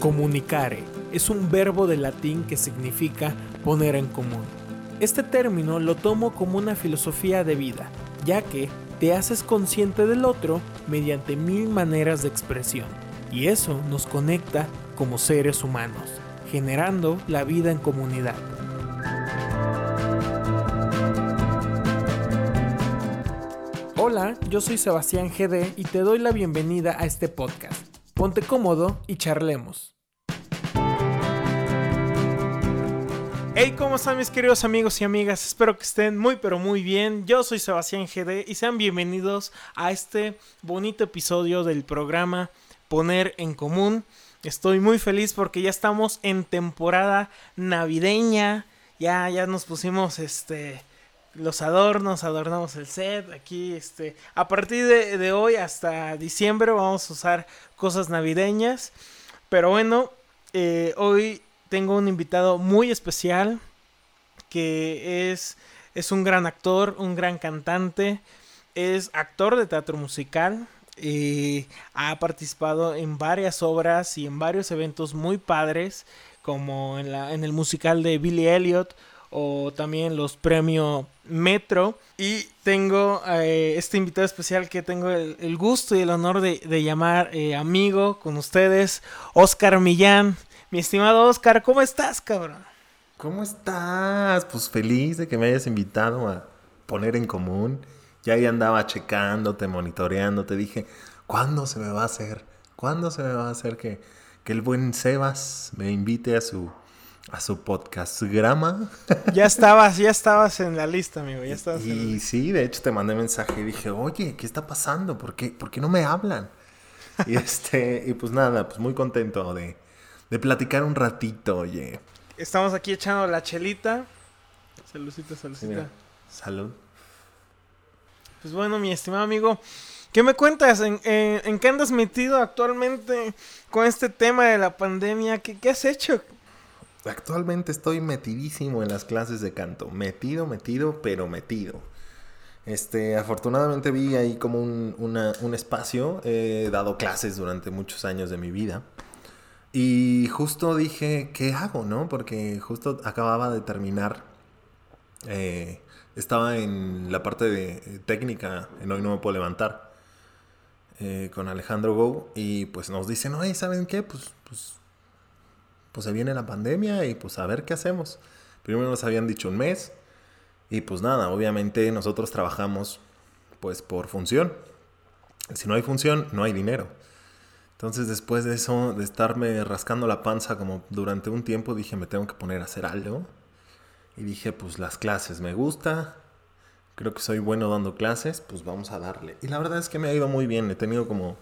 Comunicare es un verbo de latín que significa poner en común. Este término lo tomo como una filosofía de vida, ya que te haces consciente del otro mediante mil maneras de expresión, y eso nos conecta como seres humanos, generando la vida en comunidad. Hola, yo soy Sebastián GD y te doy la bienvenida a este podcast. Ponte cómodo y charlemos. Hey, ¿cómo están mis queridos amigos y amigas? Espero que estén muy pero muy bien. Yo soy Sebastián GD y sean bienvenidos a este bonito episodio del programa Poner en Común. Estoy muy feliz porque ya estamos en temporada navideña. Ya, ya nos pusimos este los adornos, adornamos el set. Aquí, este, a partir de, hoy hasta diciembre vamos a usar cosas navideñas. Pero bueno, eh, hoy tengo un invitado muy especial que es, es un gran actor, un gran cantante, es actor de teatro musical. Y ha participado en varias obras y en varios eventos muy padres, como en, la, en el musical de Billy Elliot o también los premios Metro. Y tengo eh, este invitado especial que tengo el, gusto y el honor de, llamar eh, amigo con ustedes, Oscar Millán. Mi estimado Oscar, ¿cómo estás, cabrón? ¿Cómo estás? Pues feliz de que me hayas invitado a poner en común. Ya ahí andaba checándote, monitoreando. Te dije, ¿cuándo se me va a hacer? ¿Cuándo se me va a hacer que, que el buen Sebas me invite a su a su podcast grama. Ya estabas, ya estabas en la lista, amigo. Ya estabas y sí, de hecho te mandé mensaje y dije, oye, ¿qué está pasando? ¿Por qué, ¿Por qué no me hablan? y este, y pues nada, pues muy contento de, de platicar un ratito, oye. Estamos aquí echando la chelita. Saludcita, saludcita. salud. Pues bueno, mi estimado amigo, ¿qué me cuentas? ¿En, en, qué andas metido actualmente con este tema de la pandemia? ¿Qué, qué has hecho? Actualmente estoy metidísimo en las clases de canto. Metido, metido, pero metido. Este, afortunadamente vi ahí como un, un espacio. He dado clases durante muchos años de mi vida. Y justo dije, ¿qué hago, no? Porque justo acababa de terminar. Eh, estaba en la parte de eh, técnica, en Hoy No Me Puedo Levantar, eh, con Alejandro Go. Y pues nos dicen, oye, ¿saben qué? Pues, pues pues se viene la pandemia y pues a ver qué hacemos. Primero nos habían dicho un mes y pues nada, obviamente nosotros trabajamos pues por función. Si no hay función, no hay dinero. Entonces después de eso, de estarme rascando la panza como durante un tiempo, dije me tengo que poner a hacer algo. Y dije pues las clases me gusta, creo que soy bueno dando clases, pues vamos a darle. Y la verdad es que me ha ido muy bien, he tenido como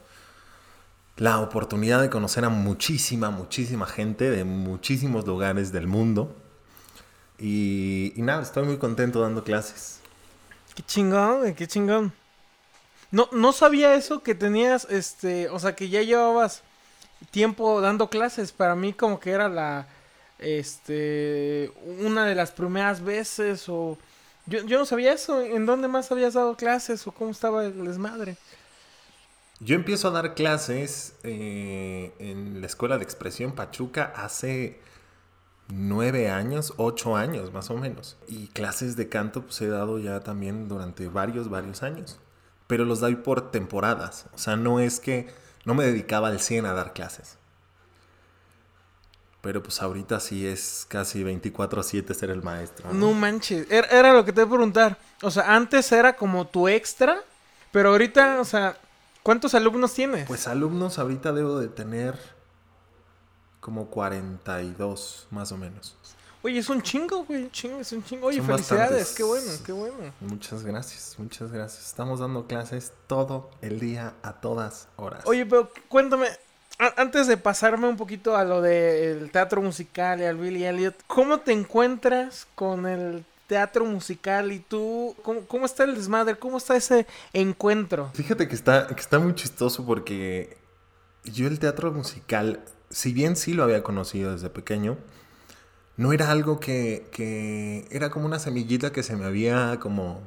la oportunidad de conocer a muchísima, muchísima gente de muchísimos lugares del mundo. Y, nada, estoy muy contento dando clases. Qué chingón, qué chingón. No, no sabía eso que tenías, este, o sea, que ya llevabas tiempo dando clases. Para mí como que era la, este, una de las primeras veces o... Yo, yo no sabía eso. ¿En dónde más habías dado clases o cómo estaba el desmadre? Yo empiezo a dar clases eh, en la Escuela de Expresión Pachuca hace nueve años, ocho años más o menos. Y clases de canto pues he dado ya también durante varios, varios años. Pero los doy por temporadas. O sea, no es que no me dedicaba al 100 a dar clases. Pero pues ahorita sí es casi 24/7 ser el maestro. No, manches, era, era, lo que te iba a preguntar. O sea, antes era como tu extra, pero ahorita, o sea, ¿Cuántos alumnos tienes? Pues alumnos ahorita debo de tener como 42 más o menos. Oye, es un chingo, güey, chingo, es un chingo. Oye, felicidades, qué bueno, qué bueno. Muchas gracias, muchas gracias. Estamos dando clases todo el día, a todas horas. Oye, pero cuéntame, antes de pasarme un poquito a lo del teatro musical y al Billy Elliot, ¿cómo te encuentras con el teatro musical y tú, ¿cómo, está el desmadre? ¿Cómo está ese encuentro? Fíjate que está, que está muy chistoso porque yo el teatro musical, si bien sí lo había conocido desde pequeño, no era algo que, que era como una semillita que se me había como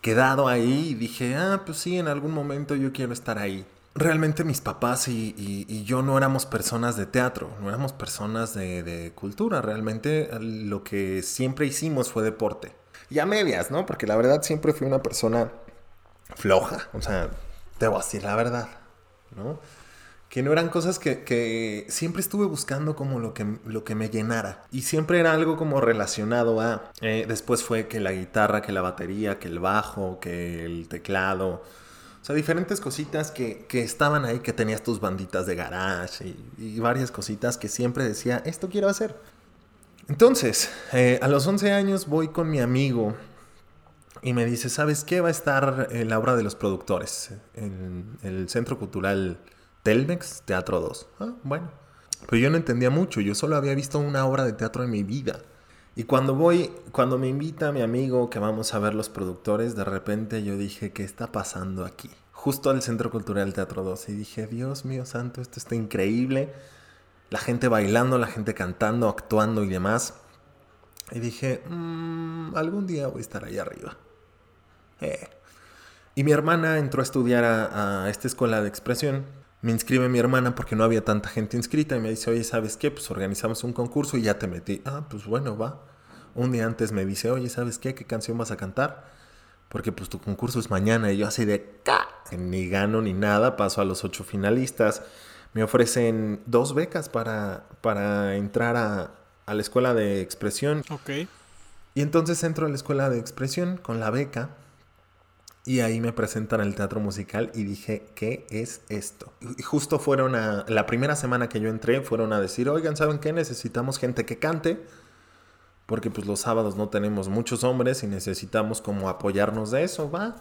quedado ahí y dije, ah, pues sí, en algún momento yo quiero estar ahí. Realmente mis papás y, yo no éramos personas de teatro, no éramos personas de, cultura. Realmente lo que siempre hicimos fue deporte. Y a medias, ¿no? Porque la verdad siempre fui una persona floja. O sea, debo decir la verdad, ¿no? Que no eran cosas que, siempre estuve buscando como lo que, lo que me llenara. Y siempre era algo como relacionado a... eh, después fue que la guitarra, que la batería, que el bajo, que el teclado. O sea, diferentes cositas que, que estaban ahí, que tenías tus banditas de garage y, varias cositas que siempre decía, esto quiero hacer. Entonces, eh, a los 11 años voy con mi amigo y me dice, ¿sabes qué? Va a estar en la obra de los productores en el Centro Cultural Telmex, Teatro 2. Ah, bueno. Pero yo no entendía mucho, yo solo había visto una obra de teatro en mi vida. Y cuando voy, cuando me invita mi amigo que vamos a ver los productores, de repente yo dije, ¿qué está pasando aquí? Justo al Centro Cultural Teatro 2. Y dije, Dios mío santo, esto está increíble. La gente bailando, la gente cantando, actuando y demás. Y dije, "Mm, algún día voy a estar ahí arriba. Eh. Y mi hermana entró a estudiar a, a esta escuela de expresión. Me inscribe mi hermana porque no había tanta gente inscrita y me dice, oye, ¿sabes qué? Pues organizamos un concurso y ya te metí. Ah, pues bueno, va. Un día antes me dice, oye, ¿sabes qué? ¿Qué canción vas a cantar? Porque pues tu concurso es mañana y yo así de, ¡ca! Ni gano ni nada, paso a los ocho finalistas. Me ofrecen dos becas para, para entrar a, a la escuela de expresión Ok. y entonces entro a la escuela de expresión con la beca y ahí me presentan el teatro musical y dije, ¿qué es esto? Y justo fueron a, la primera semana que yo entré, fueron a decir, oigan, ¿saben qué? Necesitamos gente que cante, porque pues los sábados no tenemos muchos hombres y necesitamos como apoyarnos de eso, va.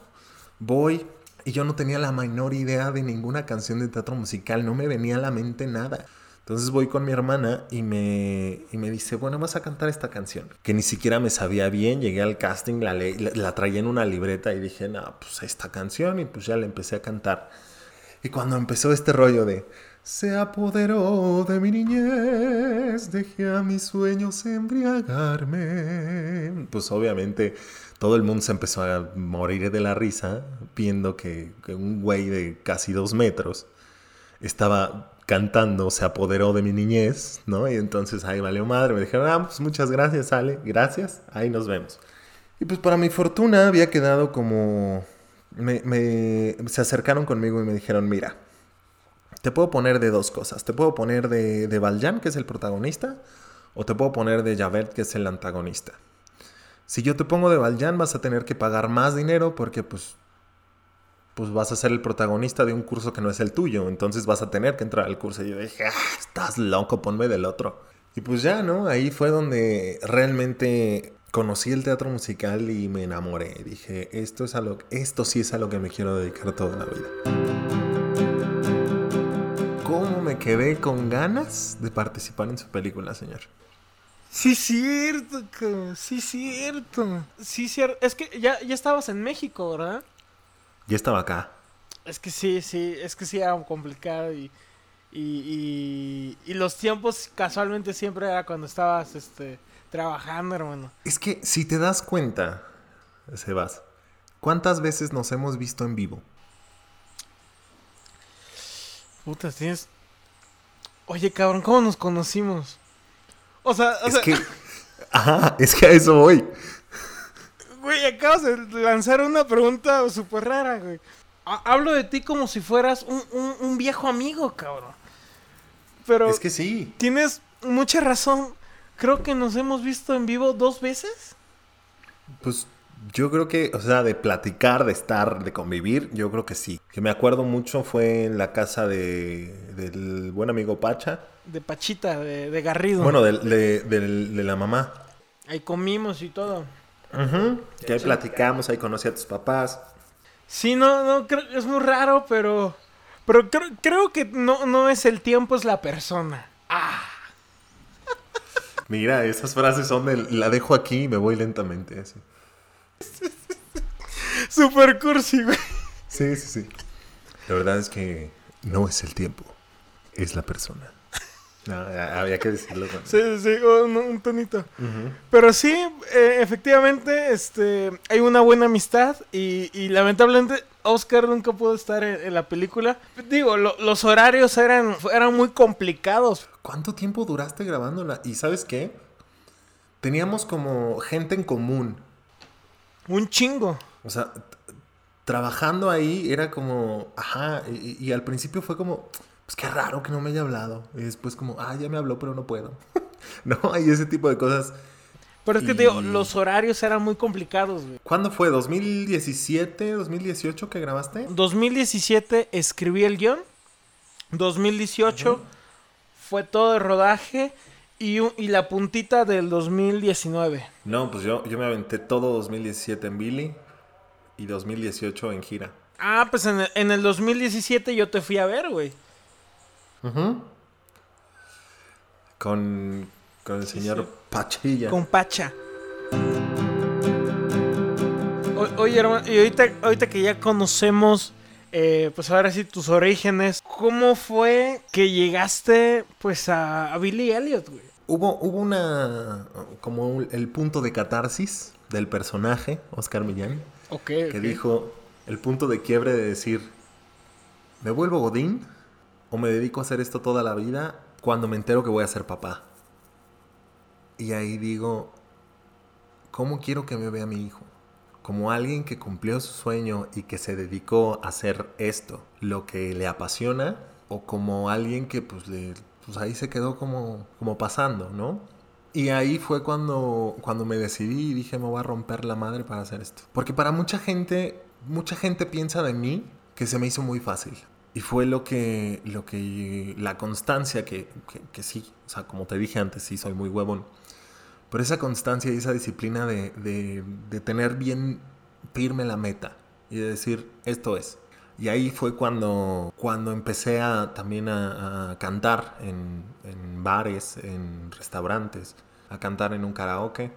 Voy y yo no tenía la menor idea de ninguna canción de teatro musical, no me venía a la mente nada. Entonces voy con mi hermana y me, y me dice, bueno, vas a cantar esta canción. Que ni siquiera me sabía bien, llegué al casting, la, le- la, la traía en una libreta y dije, no, pues esta canción y pues ya la empecé a cantar. Y cuando empezó este rollo de, se apoderó de mi niñez, dejé a mis sueños embriagarme. Pues obviamente todo el mundo se empezó a morir de la risa viendo que, que un güey de casi dos metros estaba cantando, se apoderó de mi niñez, ¿no? Y entonces ahí valió madre, me dijeron, ah, pues muchas gracias, Ale, gracias, ahí nos vemos. Y pues para mi fortuna había quedado como... Me, se acercaron conmigo y me dijeron, mira, te puedo poner de dos cosas, te puedo poner de, de Valjean, que es el protagonista, o te puedo poner de Javert, que es el antagonista. Si yo te pongo de Valjean vas a tener que pagar más dinero porque pues pues vas a ser el protagonista de un curso que no es el tuyo, entonces vas a tener que entrar al curso. Y yo dije, ah, estás loco, ponme del otro. Y pues ya, ¿no? Ahí fue donde realmente conocí el teatro musical y me enamoré. Dije, esto, es a lo, esto sí es a lo que me quiero dedicar toda la vida. ¿Cómo me quedé con ganas de participar en su película, señor? Sí, cierto, sí, cierto. Sí, cierto. Es que ya, ya estabas en México, ¿verdad? Ya estaba acá. Es que sí, sí, es que sí era complicado y, y, y, y los tiempos casualmente siempre era cuando estabas este, trabajando, hermano. Es que si te das cuenta, Sebas, ¿cuántas veces nos hemos visto en vivo? Puta, tienes... Oye, cabrón, ¿cómo nos conocimos? O sea, o Es sea, que. Ajá, es que a eso voy. Güey, acabas de lanzar una pregunta súper rara, güey. Ha- Hablo de ti como si fueras un, un- un viejo amigo, cabrón. Pero Es que sí. tienes mucha razón. Creo que nos hemos visto en vivo dos veces. Pues yo creo que, o sea, de platicar, de estar, de convivir, yo creo que sí. Que me acuerdo mucho fue en la casa de, del buen amigo Pacha. De Pachita, de, de Garrido. Bueno, de, de la mamá. Ahí comimos y todo. Ujú, Que ahí platicamos, ahí conocí a tus papás. Sí, no, no, creo, es muy raro, pero. Pero creo, creo que no, no es el tiempo, es la persona. Ah, Mira, esas frases son de la dejo aquí y me voy lentamente. Así. super cursi, güey. Sí, sí, sí. La verdad es que no es el tiempo, es la persona. No, había que decirlo. con- Sí, sí, sí, un, un tonito. Pero sí, eh, efectivamente, este, hay una buena amistad y, y lamentablemente Oscar nunca pudo estar en, en la película. Digo, lo- los horarios eran, eran muy complicados. ¿Cuánto tiempo duraste grabándola? Y sabes qué? Teníamos como gente en común. Un chingo. O sea, trabajando ahí era como, ajá, y, y al principio fue como, pues qué raro que no me haya hablado. Y después como, ah, ya me habló, pero no puedo. no, y ese tipo de cosas. Pero es que te digo, Y- los horarios eran muy complicados, güey. ¿Cuándo fue? ¿2017, 2018 que grabaste? 2017 escribí el guion. 2018 fue todo el rodaje. Y, un- y la puntita del 2019. No, pues yo, yo me aventé todo 2017 en Billy y 2018 en gira. Ah, pues en el, en el 2017 yo te fui a ver, güey. Con, con el señor sí. Pachilla. Con Pacha. O- oye, hermano, y ahorita, ahorita que ya conocemos, eh, pues ahora sí tus orígenes, ¿cómo fue que llegaste, pues, a, a Billy Elliot, güey? Hubo, hubo una. como un- el punto de catarsis del personaje, Oscar Millán, Ok, que dijo el punto de quiebre de decir: ¿me vuelvo Godín o me dedico a hacer esto toda la vida cuando me entero que voy a ser papá? Y ahí digo: ¿cómo quiero que me vea mi hijo? Como alguien que cumplió su sueño y que se dedicó a hacer esto, lo que le apasiona, o como alguien que pues, le, pues ahí se quedó como, como pasando, ¿no? Y ahí fue cuando, cuando me decidí y dije, me voy a romper la madre para hacer esto. Porque para mucha gente, mucha gente piensa de mí que se me hizo muy fácil. Y fue lo que, lo que, la constancia que, que, sí, o sea, como te dije antes, sí soy muy huevón. Pero esa constancia y esa disciplina de, de, tener bien firme la meta y de decir, esto es. Y ahí fue cuando, cuando empecé a, también a, cantar en, en bares, en restaurantes, a cantar en un karaoke.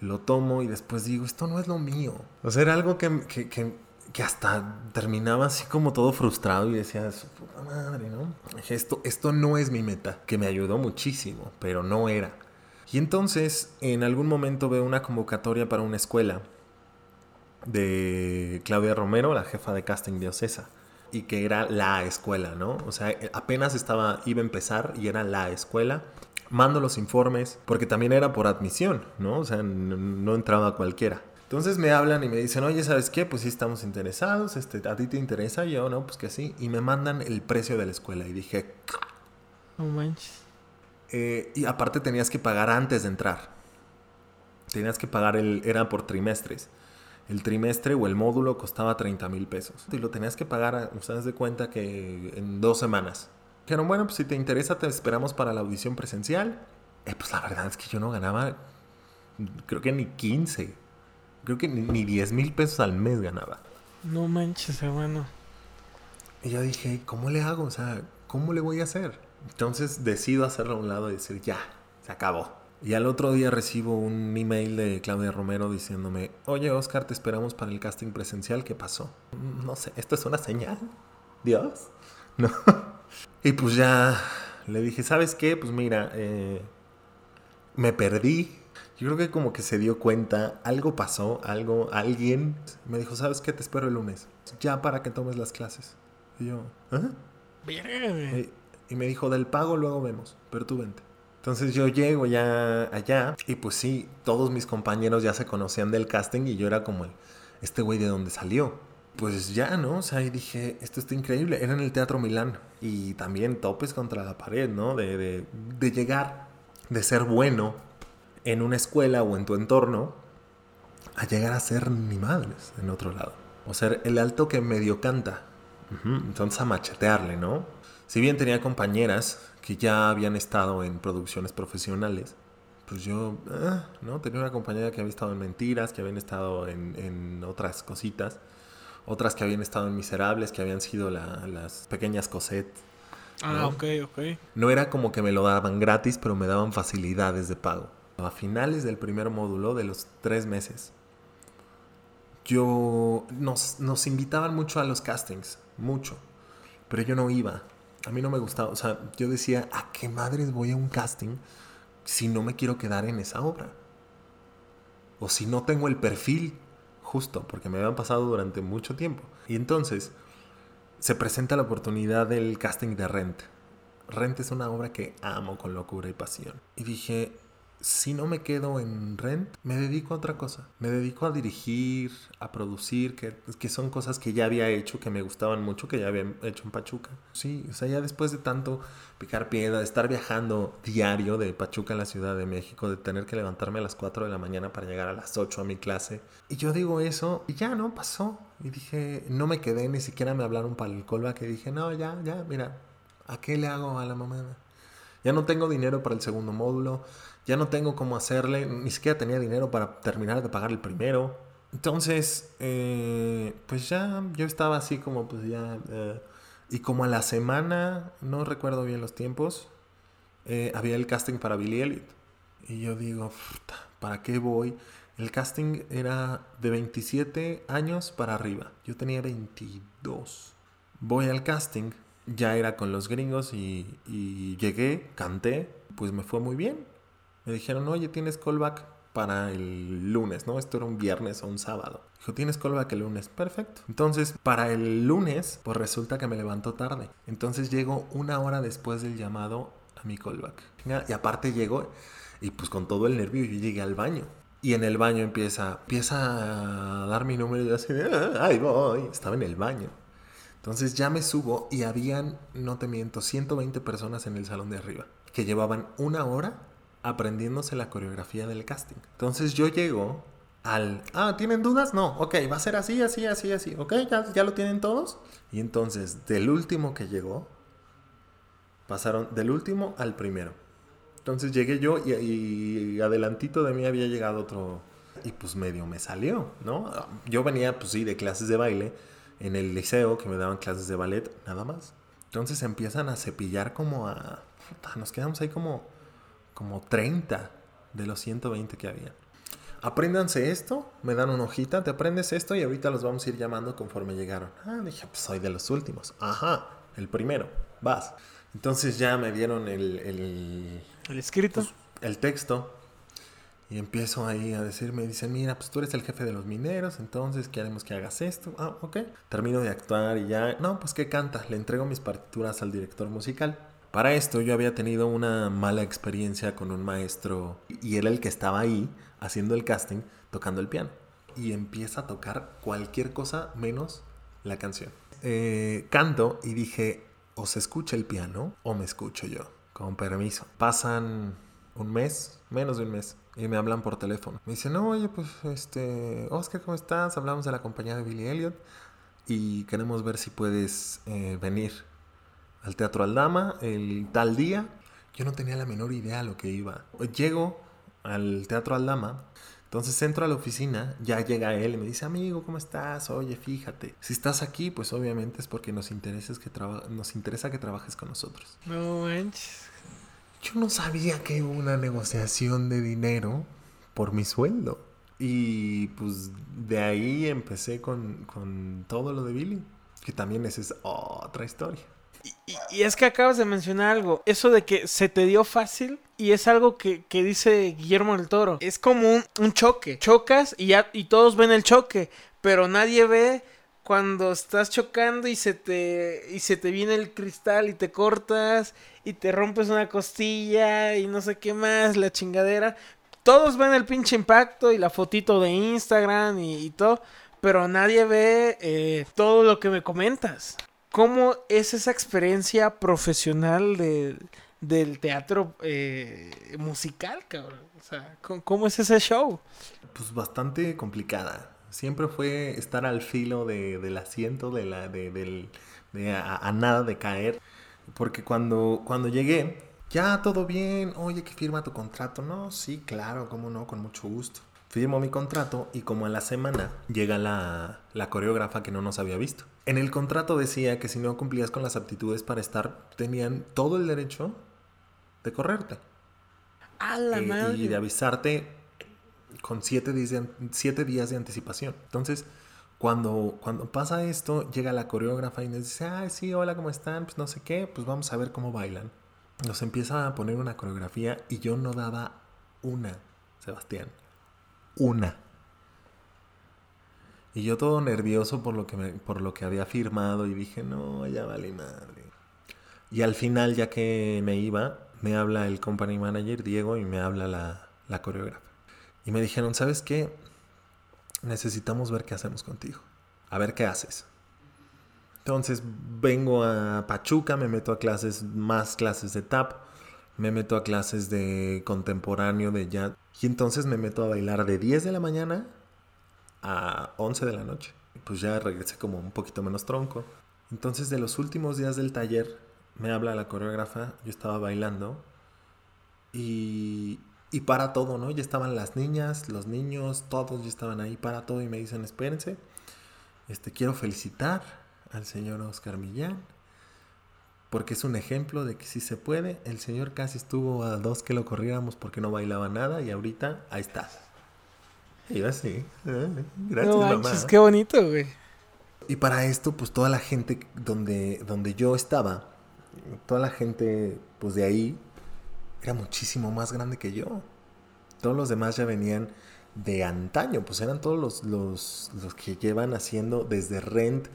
Lo tomo y después digo, esto no es lo mío. O sea, era algo que, que, que hasta terminaba así como todo frustrado y decía, su puta madre, ¿no? Esto, esto no es mi meta, que me ayudó muchísimo, pero no era. Y entonces, en algún momento veo una convocatoria para una escuela de Claudia Romero, la jefa de casting de y que era la escuela, ¿no? O sea, apenas estaba, iba a empezar y era la escuela. Mando los informes, porque también era por admisión, ¿no? O sea, no entraba cualquiera. Entonces me hablan y me dicen, oye, ¿sabes qué? Pues sí estamos interesados, este, ¿a ti te interesa? Y yo, no, pues que sí. Y me mandan el precio de la escuela. Y dije, No manches. eh, y aparte tenías que pagar antes de entrar. Tenías que pagar el. Era por trimestres. El trimestre o el módulo costaba 30 mil pesos. Y lo tenías que pagar, haz de cuenta que en dos semanas. Dijeron, bueno, pues si te interesa, te esperamos para la audición presencial. Eh, pues la verdad es que yo no ganaba, creo que ni 15. Creo que ni, ni 10 mil pesos al mes ganaba. No manches, hermano. Y yo dije, ¿cómo le hago? O sea, ¿cómo le voy a hacer? Entonces decido hacerlo a un lado y decir, ya, se acabó. Y al otro día recibo un email de Claudia Romero diciéndome, oye Oscar, te esperamos para el casting presencial, ¿qué pasó? No sé, ¿esto es una señal? ¿Dios? No. Y pues ya le dije, ¿sabes qué? Pues mira, eh, me perdí. Yo creo que como que se dio cuenta, algo pasó, algo, alguien me dijo, ¿sabes qué? Te espero el lunes, ya para que tomes las clases. Y yo, ¿ah? Eh, Y me dijo, del pago luego vemos, pero tú vente. Entonces yo llego ya allá y pues sí, todos mis compañeros ya se conocían del casting y yo era como el, este güey de dónde salió. Pues ya, ¿no? O sea, y dije, esto está increíble. Era en el Teatro Milán y también topes contra la pared, ¿no? De, de, de llegar, de ser bueno en una escuela o en tu entorno, a llegar a ser ni madres en otro lado. O ser el alto que medio canta. Entonces a machetearle, ¿no? Si bien tenía compañeras que ya habían estado en producciones profesionales, pues yo, ah, ¿no? Tenía una compañera que había estado en Mentiras, que habían estado en, en otras cositas, otras que habían estado en Miserables, que habían sido la- las pequeñas Cosette. Ah, ¿no? ok, ok. No era como que me lo daban gratis, pero me daban facilidades de pago. A finales del primer módulo, de los tres meses, yo nos, nos invitaban mucho a los castings, mucho, pero yo no iba. A mí no me gustaba, o sea, yo decía, ¿a qué madres voy a un casting si no me quiero quedar en esa obra? O si no tengo el perfil justo, porque me habían pasado durante mucho tiempo. Y entonces se presenta la oportunidad del casting de Rent. Rent es una obra que amo con locura y pasión. Y dije, si no me quedo en Rent, me dedico a otra cosa. Me dedico a dirigir, a producir, que, que son cosas que ya había hecho, que me gustaban mucho, que ya había hecho en Pachuca. Sí, o sea, ya después de tanto picar piedra, de estar viajando diario de Pachuca a la Ciudad de México, de tener que levantarme a las 4 de la mañana para llegar a las 8 a mi clase. Y yo digo eso, y ya no pasó. Y dije, no me quedé, ni siquiera me hablaron para el callback. Y dije, no, ya, ya, mira, ¿a qué le hago a la mamada? Ya no tengo dinero para el segundo módulo ya no tengo cómo hacerle, ni siquiera tenía dinero para terminar de pagar el primero. Entonces, eh, pues ya yo estaba así como, pues ya... Eh, y como a la semana, no recuerdo bien los tiempos, eh, había el casting para Billy Elliot. Y yo digo, ¿para qué voy? El casting era de 27 años para arriba. Yo tenía 22. Voy al casting, ya era con los gringos y, y llegué, canté, pues me fue muy bien me dijeron, oye, tienes callback para el lunes, ¿no? Esto era un viernes o un sábado. Dijo, tienes callback el lunes. Perfecto. Entonces, para el lunes, pues resulta que me levanto tarde. Entonces llego una hora después del llamado a mi callback. Y aparte llego y pues con todo el nervio yo llegué al baño. Y en el baño empieza, empieza a dar mi número y yo así de, ah, voy. Estaba en el baño. Entonces ya me subo y habían, no te miento, 120 personas en el salón de arriba que llevaban una hora aprendiéndose la coreografía del casting. Entonces yo llego al, ah, ¿tienen dudas? No, ok, va a ser así, así, así, así, ok, ya, ya lo tienen todos. Y entonces, del último que llegó, pasaron del último al primero. Entonces llegué yo y, y, adelantito de mí había llegado otro y pues medio me salió, ¿no? Yo venía pues sí de clases de baile en el liceo que me daban clases de ballet, nada más. Entonces empiezan a cepillar como a... Nos quedamos ahí como como 30 de los 120 que había. Apréndanse esto, me dan una hojita, te aprendes esto y ahorita los vamos a ir llamando conforme llegaron. Ah, dije, pues soy de los últimos. Ajá, el primero, vas. Entonces ya me dieron el... El, el escrito. Pues, el texto. Y empiezo ahí a decir, me dicen, mira, pues tú eres el jefe de los mineros, entonces queremos que hagas esto. Ah, ok. Termino de actuar y ya, no, pues ¿qué canta? Le entrego mis partituras al director musical. Para esto yo había tenido una mala experiencia con un maestro y era el que estaba ahí haciendo el casting tocando el piano. Y empieza a tocar cualquier cosa menos la canción. Eh, canto y dije, o se escucha el piano o me escucho yo, con permiso. Pasan un mes, menos de un mes, y me hablan por teléfono. Me dicen, no, oye, pues, este, Oscar, ¿cómo estás? Hablamos de la compañía de Billy Elliot y queremos ver si puedes eh, venir al Teatro Aldama el tal día. Yo no tenía la menor idea a lo que iba. Llego al Teatro Aldama, entonces entro a la oficina, ya llega él y me dice, amigo, ¿cómo estás? Oye, fíjate, si estás aquí, pues obviamente es porque nos, interesa que, nos interesa que trabajes con nosotros. No manches. Yo no sabía que hubo una negociación de dinero por mi sueldo. Y pues de ahí empecé con, con todo lo de Billy, que también es otra historia. Y, es que acabas de mencionar algo, eso de que se te dio fácil y es algo que, dice Guillermo del Toro. Es como un, choque, chocas y, ya, y todos ven el choque, pero nadie ve cuando estás chocando y se te y se te viene el cristal y te cortas y te rompes una costilla y no sé qué más, la chingadera. Todos ven el pinche impacto y la fotito de Instagram y, todo, pero nadie ve eh, todo lo que me comentas. ¿Cómo es esa experiencia profesional del teatro eh, musical, cabrón? O sea, ¿cómo, es ese show? Pues bastante complicada. Siempre fue estar al filo del asiento, de la, de, a, nada de caer. Porque cuando, cuando llegué, ya todo bien, oye, que firma tu contrato. No, sí, claro, cómo no, con mucho gusto. Firmo mi contrato y como a la semana llega la, la coreógrafa que no nos había visto. En el contrato decía que si no cumplías con las aptitudes para estar, tenían todo el derecho de correrte. A la eh, madre. Y de avisarte con siete días de, siete días de anticipación. Entonces, cuando, cuando pasa esto, llega la coreógrafa y nos dice, ay, sí, hola, ¿cómo están? Pues no sé qué, pues vamos a ver cómo bailan. Nos empieza a poner una coreografía y yo no daba una, Sebastián. Una. Y yo todo nervioso por lo que, me, por lo que había firmado y dije, no, ya vale madre. Y al final, ya que me iba, me habla el company manager, Diego, y me habla la, la coreógrafa. Y me dijeron, ¿sabes qué? Necesitamos ver qué hacemos contigo. A ver qué haces. Entonces vengo a Pachuca, me meto a clases, más clases de tap, me meto a clases de contemporáneo, de jazz. Y entonces me meto a bailar de 10 de la mañana a 11 de la noche. Pues ya regresé como un poquito menos tronco. Entonces de los últimos días del taller me habla la coreógrafa, yo estaba bailando y, y para todo, ¿no? Ya estaban las niñas, los niños, todos ya estaban ahí para todo y me dicen, espérense, este, quiero felicitar al señor Oscar Millán, porque es un ejemplo de que sí se puede. El señor casi estuvo a dos que lo corriéramos porque no bailaba nada y ahorita ahí estás. Y yo así, gracias mamá. qué bonito, güey. Y para esto, pues toda la gente donde, donde yo estaba, toda la gente pues de ahí muchísimo más grande que yo. Todos los demás ya venían de antaño, pues eran todos los, los, los que llevan haciendo desde Rent,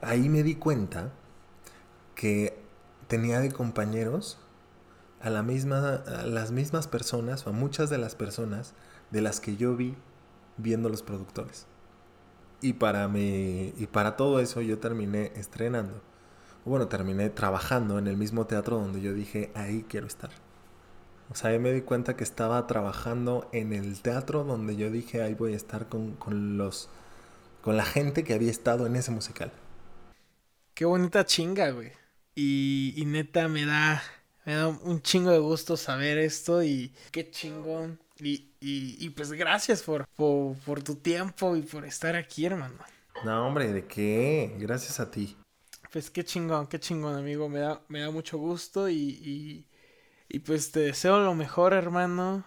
ahí me di cuenta que tenía de compañeros a las mismas personas o a muchas de las personas de las que yo vi viendo los productores. Y para, mi, y para todo eso yo terminé estrenando. Bueno, terminé trabajando en el mismo teatro donde yo dije, ahí quiero estar. O sea, ahí me di cuenta que estaba trabajando en el teatro donde yo dije, ahí voy a estar con, con los, con la gente que había estado en ese musical. Qué bonita chinga, güey. Y, y neta me da, me da un chingo de gusto saber esto y qué chingón. Y, y, y pues gracias por, por, por, tu tiempo y por estar aquí, hermano. No, hombre, ¿de qué? Gracias a ti. Pues qué chingón, qué chingón, amigo. Me da, me da mucho gusto y, y, pues te deseo lo mejor, hermano.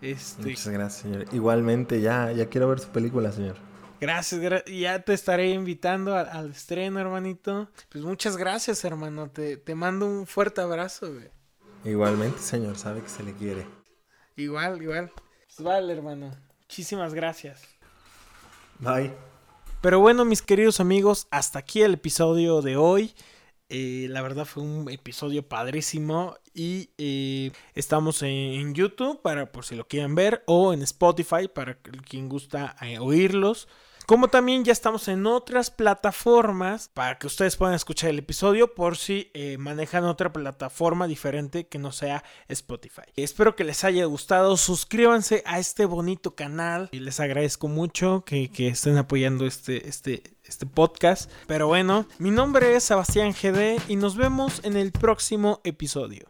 Este... Muchas gracias, señor. Igualmente, ya, ya quiero ver su película, señor. Gracias, ya te estaré invitando al, estreno, hermanito. Pues muchas gracias, hermano. Te, te mando un fuerte abrazo, güey. Igualmente, señor, sabe que se le quiere. Igual, igual. Pues vale, hermano. Muchísimas gracias. Bye. Pero bueno, mis queridos amigos, hasta aquí el episodio de hoy. Eh, la verdad fue un episodio padrísimo y eh, estamos en, YouTube para por si lo quieren ver o en Spotify para quien gusta eh, oírlos. Como también ya estamos en otras plataformas para que ustedes puedan escuchar el episodio por si manejan otra plataforma diferente que no sea Spotify. Espero que les haya gustado. Suscríbanse a este bonito canal y les agradezco mucho que, que estén apoyando este, este, este podcast. Pero bueno, mi nombre es Sebastián GD y nos vemos en el próximo episodio.